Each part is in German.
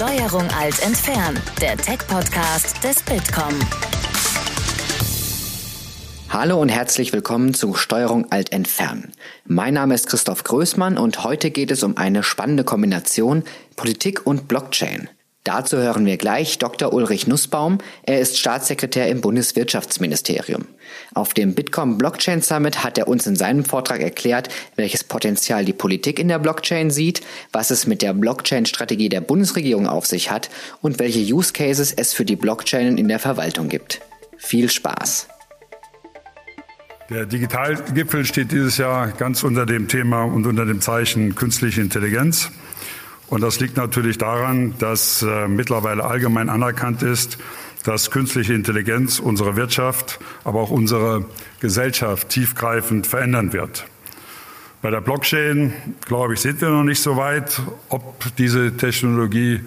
Steuerung Alt entfernen, der Tech-Podcast des Bitkom. Hallo und herzlich willkommen zu Steuerung Alt entfernen. Mein Name ist Christoph Größmann und heute geht es um eine spannende Kombination Politik und Blockchain. Dazu hören wir gleich Dr. Ulrich Nussbaum. Er ist Staatssekretär im Bundeswirtschaftsministerium. Auf dem Bitcoin Blockchain Summit hat er uns in seinem Vortrag erklärt, welches Potenzial die Politik in der Blockchain sieht, was es mit der Blockchain-Strategie der Bundesregierung auf sich hat und welche Use Cases es für die Blockchain in der Verwaltung gibt. Viel Spaß! Der Digitalgipfel steht dieses Jahr ganz unter dem Thema und unter dem Zeichen künstliche Intelligenz. Und das liegt natürlich daran, dass äh, mittlerweile allgemein anerkannt ist, dass künstliche Intelligenz unsere Wirtschaft, aber auch unsere Gesellschaft tiefgreifend verändern wird. Bei der Blockchain, glaube ich, sind wir noch nicht so weit, ob diese Technologie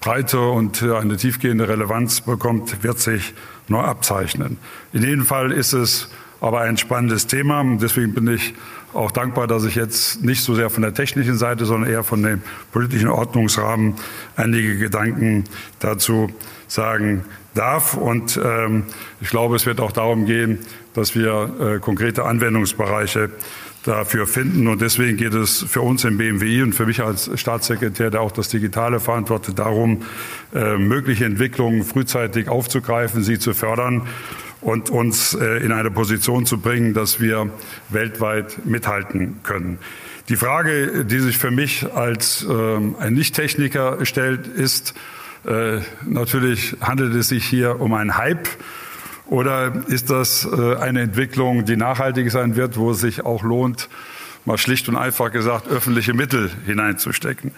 breite und eine tiefgehende Relevanz bekommt, wird sich noch abzeichnen. In jedem Fall ist es aber ein spannendes Thema. Deswegen bin ich auch dankbar, dass ich jetzt nicht so sehr von der technischen Seite, sondern eher von dem politischen Ordnungsrahmen einige Gedanken dazu sagen darf. Und ähm, ich glaube, es wird auch darum gehen, dass wir äh, konkrete Anwendungsbereiche dafür finden. Und deswegen geht es für uns im BMWI und für mich als Staatssekretär, der auch das Digitale verantwortet, darum, äh, mögliche Entwicklungen frühzeitig aufzugreifen, sie zu fördern und uns äh, in eine Position zu bringen, dass wir weltweit mithalten können. Die Frage, die sich für mich als ähm, ein Nicht-Techniker stellt, ist äh, natürlich, handelt es sich hier um einen Hype oder ist das äh, eine Entwicklung, die nachhaltig sein wird, wo es sich auch lohnt, mal schlicht und einfach gesagt, öffentliche Mittel hineinzustecken.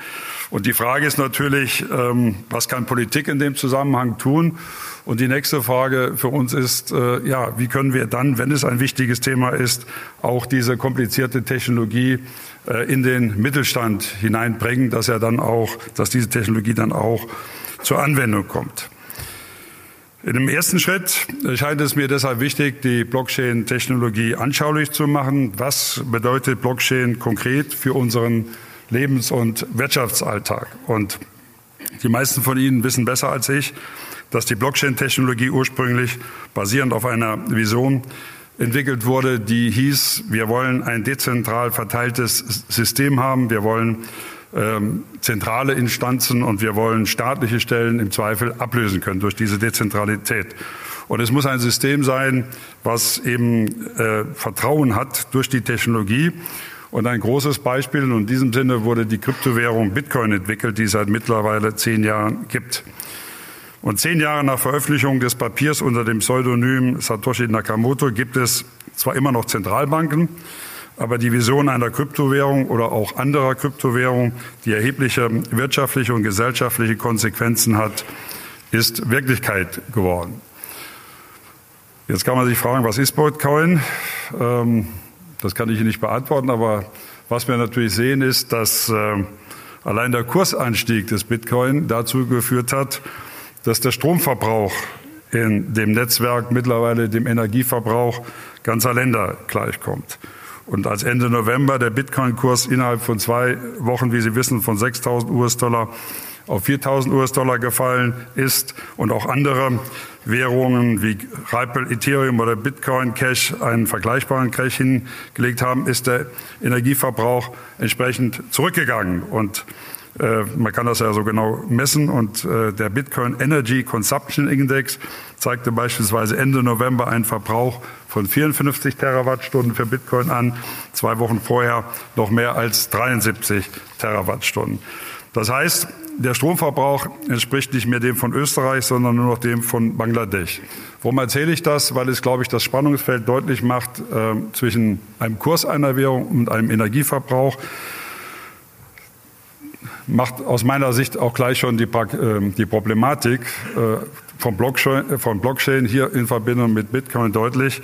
Und die Frage ist natürlich, ähm, was kann Politik in dem Zusammenhang tun? Und die nächste Frage für uns ist, äh, ja, wie können wir dann, wenn es ein wichtiges Thema ist, auch diese komplizierte Technologie äh, in den Mittelstand hineinbringen, dass er dann auch, dass diese Technologie dann auch zur Anwendung kommt. In dem ersten Schritt scheint es mir deshalb wichtig, die Blockchain-Technologie anschaulich zu machen. Was bedeutet Blockchain konkret für unseren Lebens- und Wirtschaftsalltag? Und die meisten von Ihnen wissen besser als ich, dass die Blockchain-Technologie ursprünglich basierend auf einer Vision entwickelt wurde, die hieß, wir wollen ein dezentral verteiltes System haben, wir wollen ähm, zentrale Instanzen und wir wollen staatliche Stellen im Zweifel ablösen können durch diese Dezentralität. Und es muss ein System sein, was eben äh, Vertrauen hat durch die Technologie. Und ein großes Beispiel, und in diesem Sinne wurde die Kryptowährung Bitcoin entwickelt, die es seit mittlerweile zehn Jahren gibt. Und zehn Jahre nach Veröffentlichung des Papiers unter dem Pseudonym Satoshi Nakamoto gibt es zwar immer noch Zentralbanken, aber die Vision einer Kryptowährung oder auch anderer Kryptowährung, die erhebliche wirtschaftliche und gesellschaftliche Konsequenzen hat, ist Wirklichkeit geworden. Jetzt kann man sich fragen, was ist Bitcoin? Ähm, das kann ich Ihnen nicht beantworten, aber was wir natürlich sehen, ist, dass äh, allein der Kursanstieg des Bitcoin dazu geführt hat, dass der Stromverbrauch in dem Netzwerk mittlerweile dem Energieverbrauch ganzer Länder gleichkommt. Und als Ende November der Bitcoin-Kurs innerhalb von zwei Wochen, wie Sie wissen, von 6.000 US-Dollar auf 4.000 US-Dollar gefallen ist und auch andere Währungen wie Ripple, Ethereum oder Bitcoin Cash einen vergleichbaren Crash hingelegt haben, ist der Energieverbrauch entsprechend zurückgegangen. Und man kann das ja so genau messen und äh, der Bitcoin Energy Consumption Index zeigte beispielsweise Ende November einen Verbrauch von 54 Terawattstunden für Bitcoin an, zwei Wochen vorher noch mehr als 73 Terawattstunden. Das heißt, der Stromverbrauch entspricht nicht mehr dem von Österreich, sondern nur noch dem von Bangladesch. Warum erzähle ich das? Weil es, glaube ich, das Spannungsfeld deutlich macht äh, zwischen einem Kurs einer Währung und einem Energieverbrauch macht aus meiner Sicht auch gleich schon die, ähm, die Problematik äh, von Blockchain, von Blockchain hier in Verbindung mit Bitcoin deutlich,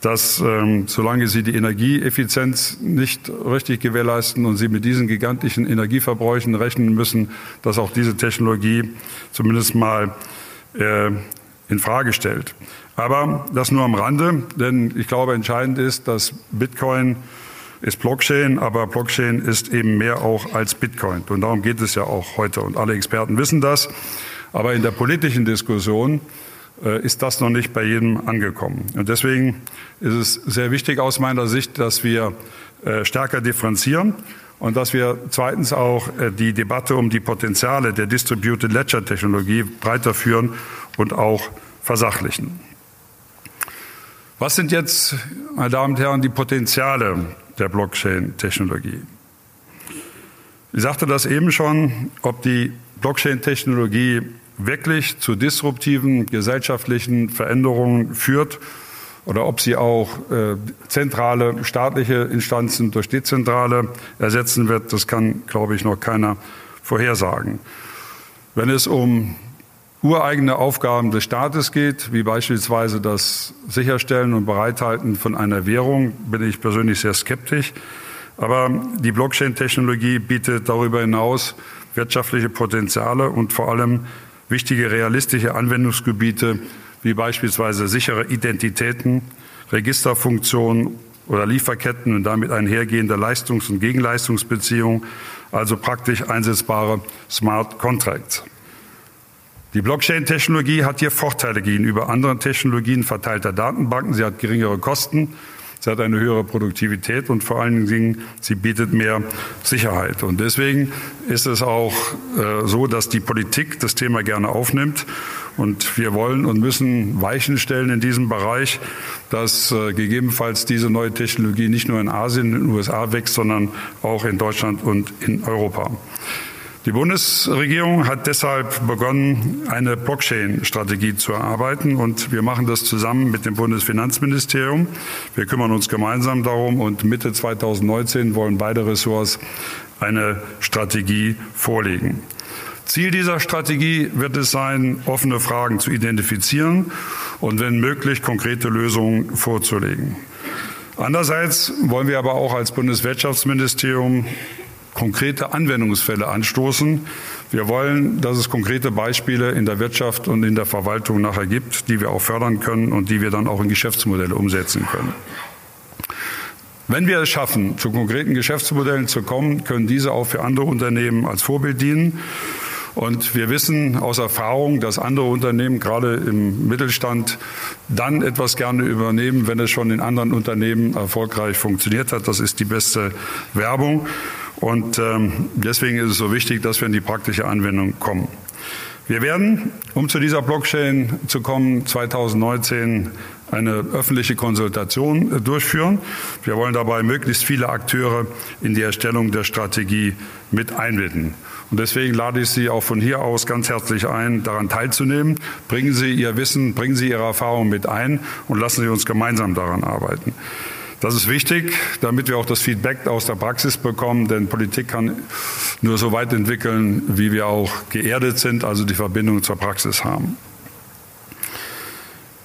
dass ähm, solange sie die Energieeffizienz nicht richtig gewährleisten und sie mit diesen gigantischen Energieverbräuchen rechnen müssen, dass auch diese Technologie zumindest mal äh, in Frage stellt. Aber das nur am Rande, denn ich glaube, entscheidend ist, dass Bitcoin ist Blockchain, aber Blockchain ist eben mehr auch als Bitcoin. Und darum geht es ja auch heute. Und alle Experten wissen das. Aber in der politischen Diskussion äh, ist das noch nicht bei jedem angekommen. Und deswegen ist es sehr wichtig aus meiner Sicht, dass wir äh, stärker differenzieren und dass wir zweitens auch äh, die Debatte um die Potenziale der Distributed Ledger Technologie breiter führen und auch versachlichen. Was sind jetzt, meine Damen und Herren, die Potenziale der Blockchain-Technologie? Ich sagte das eben schon, ob die Blockchain-Technologie wirklich zu disruptiven gesellschaftlichen Veränderungen führt oder ob sie auch äh, zentrale staatliche Instanzen durch dezentrale ersetzen wird, das kann, glaube ich, noch keiner vorhersagen. Wenn es um ureigene Aufgaben des Staates geht, wie beispielsweise das Sicherstellen und Bereithalten von einer Währung, bin ich persönlich sehr skeptisch. Aber die Blockchain-Technologie bietet darüber hinaus wirtschaftliche Potenziale und vor allem wichtige realistische Anwendungsgebiete wie beispielsweise sichere Identitäten, Registerfunktionen oder Lieferketten und damit einhergehende Leistungs- und Gegenleistungsbeziehungen, also praktisch einsetzbare Smart Contracts. Die Blockchain-Technologie hat hier Vorteile gegenüber anderen Technologien verteilter Datenbanken. Sie hat geringere Kosten, sie hat eine höhere Produktivität und vor allen Dingen, sie bietet mehr Sicherheit. Und deswegen ist es auch äh, so, dass die Politik das Thema gerne aufnimmt. Und wir wollen und müssen Weichen stellen in diesem Bereich, dass äh, gegebenenfalls diese neue Technologie nicht nur in Asien, in den USA wächst, sondern auch in Deutschland und in Europa. Die Bundesregierung hat deshalb begonnen, eine Blockchain-Strategie zu erarbeiten und wir machen das zusammen mit dem Bundesfinanzministerium. Wir kümmern uns gemeinsam darum und Mitte 2019 wollen beide Ressorts eine Strategie vorlegen. Ziel dieser Strategie wird es sein, offene Fragen zu identifizieren und wenn möglich konkrete Lösungen vorzulegen. Andererseits wollen wir aber auch als Bundeswirtschaftsministerium konkrete Anwendungsfälle anstoßen. Wir wollen, dass es konkrete Beispiele in der Wirtschaft und in der Verwaltung nachher gibt, die wir auch fördern können und die wir dann auch in Geschäftsmodelle umsetzen können. Wenn wir es schaffen, zu konkreten Geschäftsmodellen zu kommen, können diese auch für andere Unternehmen als Vorbild dienen. Und wir wissen aus Erfahrung, dass andere Unternehmen, gerade im Mittelstand, dann etwas gerne übernehmen, wenn es schon in anderen Unternehmen erfolgreich funktioniert hat. Das ist die beste Werbung. Und ähm, deswegen ist es so wichtig, dass wir in die praktische Anwendung kommen. Wir werden, um zu dieser Blockchain zu kommen, 2019 eine öffentliche Konsultation äh, durchführen. Wir wollen dabei möglichst viele Akteure in die Erstellung der Strategie mit einbinden. Und deswegen lade ich Sie auch von hier aus ganz herzlich ein, daran teilzunehmen. Bringen Sie Ihr Wissen, bringen Sie Ihre Erfahrungen mit ein und lassen Sie uns gemeinsam daran arbeiten. Das ist wichtig, damit wir auch das Feedback aus der Praxis bekommen, denn Politik kann nur so weit entwickeln, wie wir auch geerdet sind, also die Verbindung zur Praxis haben.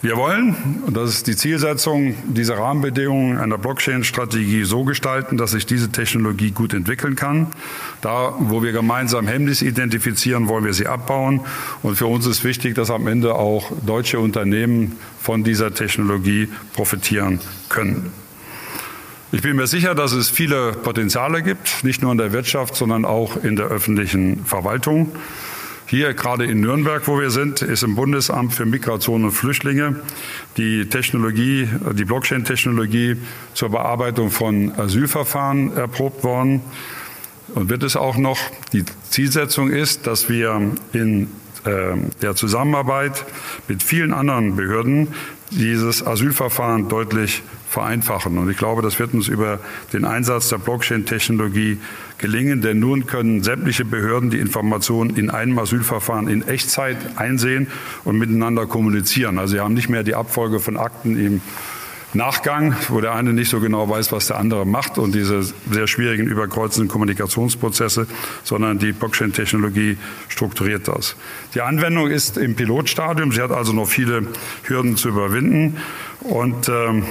Wir wollen, und das ist die Zielsetzung, diese Rahmenbedingungen einer Blockchain-Strategie so gestalten, dass sich diese Technologie gut entwickeln kann. Da, wo wir gemeinsam Hemmnis identifizieren, wollen wir sie abbauen. Und für uns ist wichtig, dass am Ende auch deutsche Unternehmen von dieser Technologie profitieren können. Ich bin mir sicher, dass es viele Potenziale gibt, nicht nur in der Wirtschaft, sondern auch in der öffentlichen Verwaltung. Hier gerade in Nürnberg, wo wir sind, ist im Bundesamt für Migration und Flüchtlinge die Technologie, die Blockchain-Technologie zur Bearbeitung von Asylverfahren erprobt worden und wird es auch noch. Die Zielsetzung ist, dass wir in äh, der Zusammenarbeit mit vielen anderen Behörden dieses Asylverfahren deutlich vereinfachen. Und ich glaube, das wird uns über den Einsatz der Blockchain-Technologie gelingen, denn nun können sämtliche Behörden die Informationen in einem Asylverfahren in Echtzeit einsehen und miteinander kommunizieren. Also sie haben nicht mehr die Abfolge von Akten im Nachgang, wo der eine nicht so genau weiß, was der andere macht und diese sehr schwierigen überkreuzenden Kommunikationsprozesse, sondern die Blockchain-Technologie strukturiert das. Die Anwendung ist im Pilotstadium. Sie hat also noch viele Hürden zu überwinden und ähm,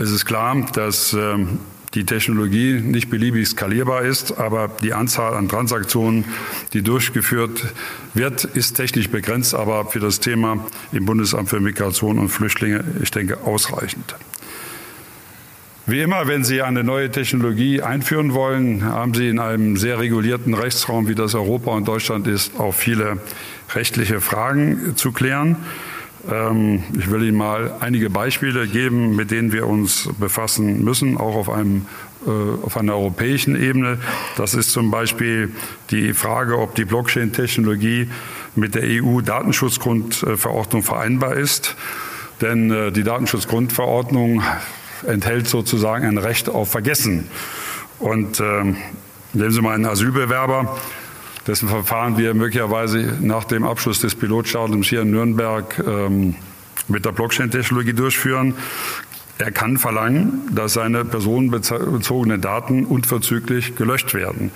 es ist klar, dass ähm, die Technologie nicht beliebig skalierbar ist, aber die Anzahl an Transaktionen, die durchgeführt wird, ist technisch begrenzt, aber für das Thema im Bundesamt für Migration und Flüchtlinge, ich denke, ausreichend. Wie immer, wenn Sie eine neue Technologie einführen wollen, haben Sie in einem sehr regulierten Rechtsraum, wie das Europa und Deutschland ist, auch viele rechtliche Fragen zu klären. Ähm, ich will Ihnen mal einige Beispiele geben, mit denen wir uns befassen müssen, auch auf, einem, äh, auf einer europäischen Ebene. Das ist zum Beispiel die Frage, ob die Blockchain-Technologie mit der EU-Datenschutzgrundverordnung vereinbar ist. Denn äh, die Datenschutzgrundverordnung enthält sozusagen ein Recht auf Vergessen. Und äh, nehmen Sie mal einen Asylbewerber, dessen Verfahren wir möglicherweise nach dem Abschluss des Pilotstadiums hier in Nürnberg ähm, mit der Blockchain-Technologie durchführen. Er kann verlangen, dass seine personenbezogenen Daten unverzüglich gelöscht werden.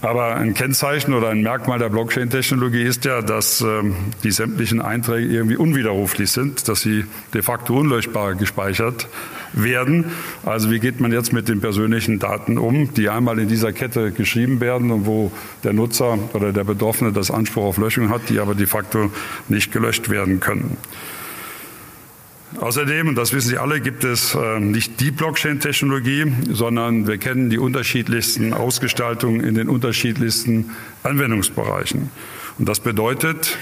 Aber ein Kennzeichen oder ein Merkmal der Blockchain-Technologie ist ja, dass ähm, die sämtlichen Einträge irgendwie unwiderruflich sind, dass sie de facto unlöschbar gespeichert werden. Also wie geht man jetzt mit den persönlichen Daten um, die einmal in dieser Kette geschrieben werden und wo der Nutzer oder der Betroffene das Anspruch auf Löschung hat, die aber de facto nicht gelöscht werden können. Außerdem, und das wissen Sie alle, gibt es äh, nicht die Blockchain-Technologie, sondern wir kennen die unterschiedlichsten Ausgestaltungen in den unterschiedlichsten Anwendungsbereichen. Und das bedeutet,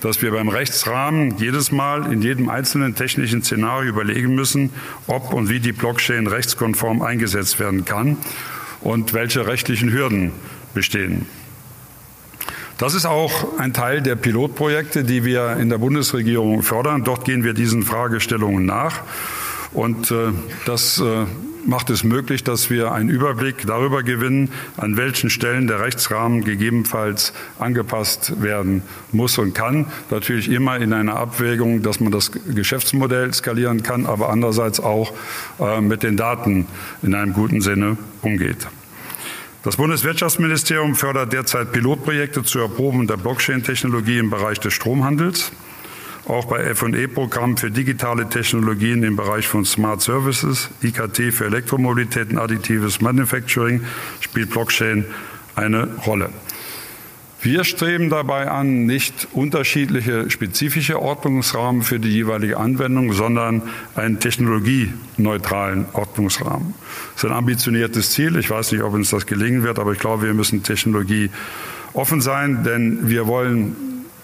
dass wir beim Rechtsrahmen jedes Mal in jedem einzelnen technischen Szenario überlegen müssen, ob und wie die Blockchain rechtskonform eingesetzt werden kann und welche rechtlichen Hürden bestehen. Das ist auch ein Teil der Pilotprojekte, die wir in der Bundesregierung fördern. Dort gehen wir diesen Fragestellungen nach. Und äh, das äh, macht es möglich, dass wir einen Überblick darüber gewinnen, an welchen Stellen der Rechtsrahmen gegebenenfalls angepasst werden muss und kann. Natürlich immer in einer Abwägung, dass man das Geschäftsmodell skalieren kann, aber andererseits auch äh, mit den Daten in einem guten Sinne umgeht. Das Bundeswirtschaftsministerium fördert derzeit Pilotprojekte zur Erprobung der Blockchain-Technologie im Bereich des Stromhandels. Auch bei FE-Programmen für digitale Technologien im Bereich von Smart Services, IKT für Elektromobilität und additives Manufacturing spielt Blockchain eine Rolle. Wir streben dabei an, nicht unterschiedliche spezifische Ordnungsrahmen für die jeweilige Anwendung, sondern einen technologieneutralen Ordnungsrahmen. Das ist ein ambitioniertes Ziel. Ich weiß nicht, ob uns das gelingen wird, aber ich glaube, wir müssen Technologie offen sein, denn wir wollen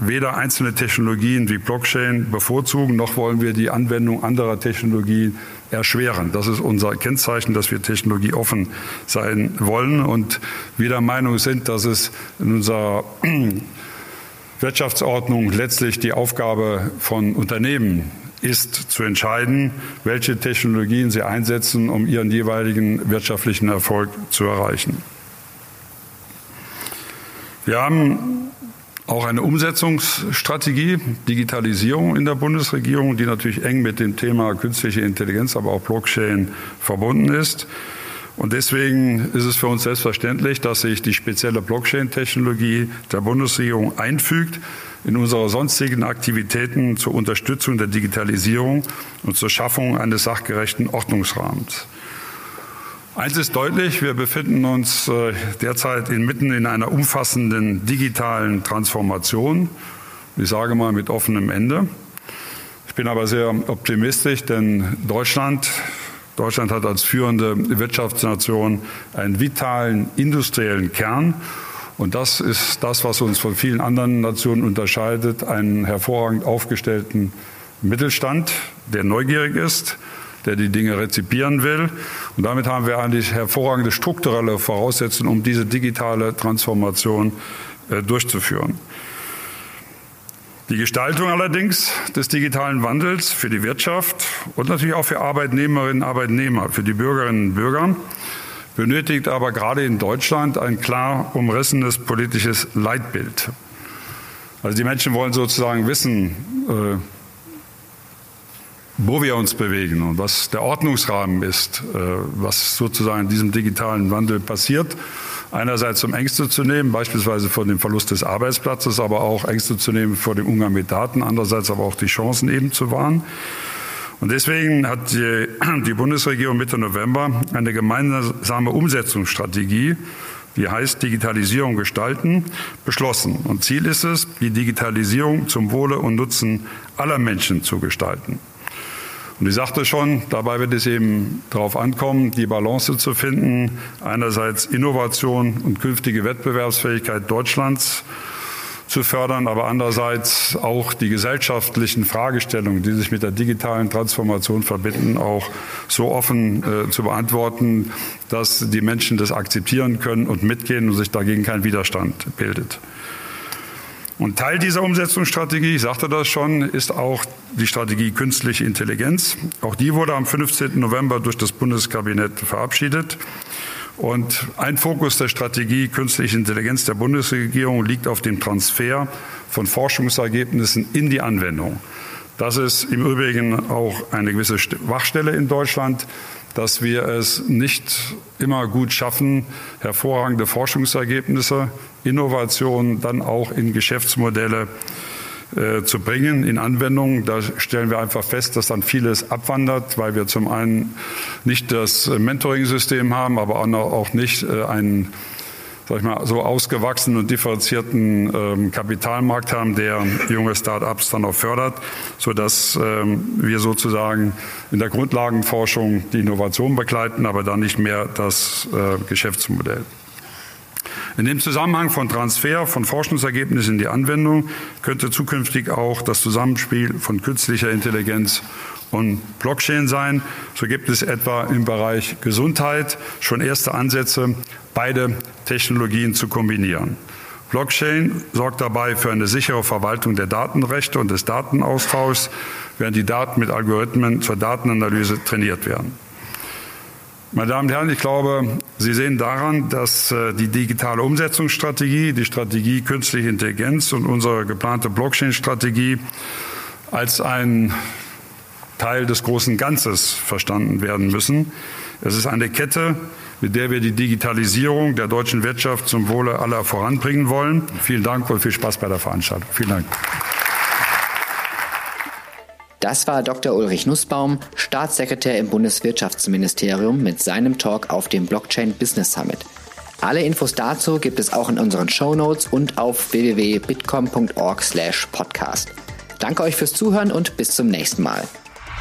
weder einzelne Technologien wie Blockchain bevorzugen, noch wollen wir die Anwendung anderer Technologien erschweren. Das ist unser Kennzeichen, dass wir technologieoffen sein wollen und wir der Meinung sind, dass es in unserer Wirtschaftsordnung letztlich die Aufgabe von Unternehmen ist zu entscheiden, welche Technologien sie einsetzen, um ihren jeweiligen wirtschaftlichen Erfolg zu erreichen. Wir haben auch eine Umsetzungsstrategie, Digitalisierung in der Bundesregierung, die natürlich eng mit dem Thema künstliche Intelligenz, aber auch Blockchain verbunden ist. Und deswegen ist es für uns selbstverständlich, dass sich die spezielle Blockchain-Technologie der Bundesregierung einfügt in unsere sonstigen Aktivitäten zur Unterstützung der Digitalisierung und zur Schaffung eines sachgerechten Ordnungsrahmens. Eins ist deutlich, wir befinden uns äh, derzeit inmitten in einer umfassenden digitalen Transformation. Ich sage mal mit offenem Ende. Ich bin aber sehr optimistisch, denn Deutschland, Deutschland hat als führende Wirtschaftsnation einen vitalen industriellen Kern. Und das ist das, was uns von vielen anderen Nationen unterscheidet, einen hervorragend aufgestellten Mittelstand, der neugierig ist, der die Dinge rezipieren will. Und damit haben wir eigentlich hervorragende strukturelle Voraussetzungen, um diese digitale Transformation äh, durchzuführen. Die Gestaltung allerdings des digitalen Wandels für die Wirtschaft und natürlich auch für Arbeitnehmerinnen und Arbeitnehmer, für die Bürgerinnen und Bürger, benötigt aber gerade in Deutschland ein klar umrissenes politisches Leitbild. Also die Menschen wollen sozusagen wissen, äh, wo wir uns bewegen und was der Ordnungsrahmen ist, äh, was sozusagen in diesem digitalen Wandel passiert. Einerseits um Ängste zu nehmen, beispielsweise vor dem Verlust des Arbeitsplatzes, aber auch Ängste zu nehmen vor dem Umgang mit Daten, andererseits aber auch die Chancen eben zu wahren. Und deswegen hat die, die Bundesregierung Mitte November eine gemeinsame Umsetzungsstrategie die heißt Digitalisierung gestalten, beschlossen. Und Ziel ist es, die Digitalisierung zum Wohle und Nutzen aller Menschen zu gestalten. Und ich sagte schon, dabei wird es eben darauf ankommen, die Balance zu finden, einerseits Innovation und künftige Wettbewerbsfähigkeit Deutschlands zu fördern, aber andererseits auch die gesellschaftlichen Fragestellungen, die sich mit der digitalen Transformation verbinden, auch so offen äh, zu beantworten, dass die Menschen das akzeptieren können und mitgehen und sich dagegen kein Widerstand bildet. Und Teil dieser Umsetzungsstrategie, ich sagte das schon, ist auch die Strategie künstliche Intelligenz. Auch die wurde am 15. November durch das Bundeskabinett verabschiedet. Und ein Fokus der Strategie künstliche Intelligenz der Bundesregierung liegt auf dem Transfer von Forschungsergebnissen in die Anwendung. Das ist im Übrigen auch eine gewisse Wachstelle in Deutschland, dass wir es nicht immer gut schaffen, hervorragende Forschungsergebnisse, Innovationen dann auch in Geschäftsmodelle äh, zu bringen in Anwendung. Da stellen wir einfach fest, dass dann vieles abwandert, weil wir zum einen nicht das Mentoring-System haben, aber auch nicht äh, einen sag ich mal, so ausgewachsenen und differenzierten ähm, Kapitalmarkt haben, der junge Start-ups dann auch fördert, sodass ähm, wir sozusagen in der Grundlagenforschung die Innovation begleiten, aber dann nicht mehr das äh, Geschäftsmodell. In dem Zusammenhang von Transfer von Forschungsergebnissen in die Anwendung könnte zukünftig auch das Zusammenspiel von künstlicher Intelligenz und Blockchain sein. So gibt es etwa im Bereich Gesundheit schon erste Ansätze, beide Technologien zu kombinieren. Blockchain sorgt dabei für eine sichere Verwaltung der Datenrechte und des Datenaustauschs, während die Daten mit Algorithmen zur Datenanalyse trainiert werden. Meine Damen und Herren, ich glaube, Sie sehen daran, dass äh, die digitale Umsetzungsstrategie, die Strategie künstliche Intelligenz und unsere geplante Blockchain-Strategie als ein Teil des großen Ganzes verstanden werden müssen. Es ist eine Kette, mit der wir die Digitalisierung der deutschen Wirtschaft zum Wohle aller voranbringen wollen. Vielen Dank und viel Spaß bei der Veranstaltung. Vielen Dank. Das war Dr. Ulrich Nussbaum, Staatssekretär im Bundeswirtschaftsministerium mit seinem Talk auf dem Blockchain Business Summit. Alle Infos dazu gibt es auch in unseren Show Notes und auf www.bitcom.org/podcast. Danke euch fürs Zuhören und bis zum nächsten Mal.